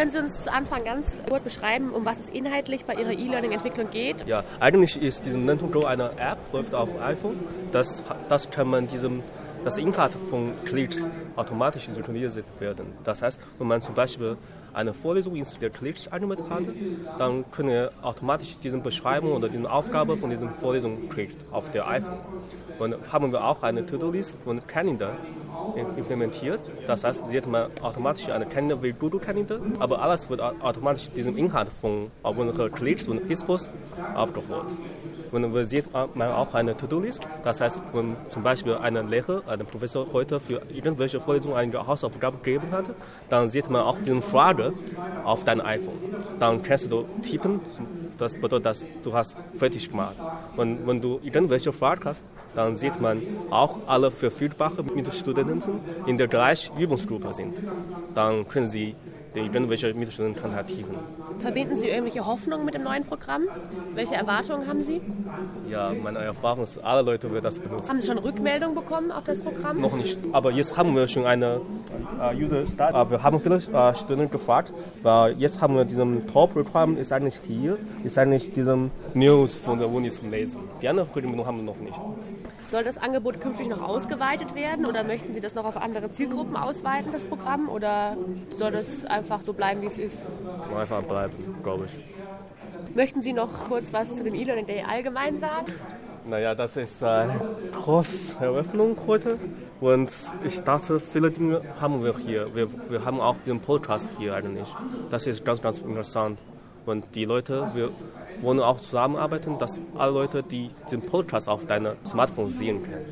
Können Sie uns zu Anfang ganz kurz beschreiben, um was es inhaltlich bei Ihrer E-Learning-Entwicklung geht? Ja, eigentlich ist diese Lento Go eine App, läuft auf iPhone. Das, das kann man diesem das Inhalt von Klicks automatisch synchronisiert werden. Das heißt, wenn man zum Beispiel eine Vorlesung in der Klicks angemeldet hat, dann können wir automatisch diese Beschreibung oder diese Aufgabe von dieser Vorlesung kriegt auf der iPhone. Und haben wir auch eine To-Do-List und Kalender implementiert. Das heißt, sieht man automatisch eine Kalender wie Google Kalender, aber alles wird automatisch diesem Inhalt von unseren Klicks und Hispos abgeholt. Und man sieht man auch eine To-Do-List. Das heißt, wenn zum Beispiel ein Lehrer, ein Professor heute für irgendwelche Vorlesungen eine Hausaufgabe gegeben hat, dann sieht man auch diese Frage auf deinem iPhone. Dann kannst du tippen, das bedeutet, dass du hast fertig gemacht. Und wenn du irgendwelche Fragen hast, dann sieht man auch alle verfügbaren Mitstudenten in der gleichen Übungsgruppe sind. Dann können sie die irgendwelche Mitstudenten kontaktieren. Verbinden Sie irgendwelche Hoffnungen mit dem neuen Programm? Welche Erwartungen haben Sie? Ja, meine Erfahrung ist, alle Leute werden das benutzen. Haben Sie schon Rückmeldungen bekommen auf das Programm? Noch nicht. Aber jetzt haben wir schon eine uh, User Start. Uh, wir haben viele uh, Studenten gefragt, weil jetzt haben wir diesen Top-Requirement ist eigentlich hier, ist eigentlich diesem News von der Uni zum Lesen. Die anderen Rückmeldungen haben wir noch nicht. Soll das Angebot künftig noch ausgeweitet werden oder möchten Sie das noch auf andere Zielgruppen ausweiten, das Programm? Oder soll das einfach so bleiben, wie es ist? Einfach bleiben, glaube ich. Möchten Sie noch kurz was zu dem E-Learning Day allgemein sagen? Naja, das ist eine große Eröffnung heute. Und ich dachte, viele Dinge haben wir hier. Wir, wir haben auch den Podcast hier eigentlich. Das ist ganz, ganz interessant. Und die Leute, wir wollen auch zusammenarbeiten, dass alle Leute, die den Podcast auf deinem Smartphone sehen können.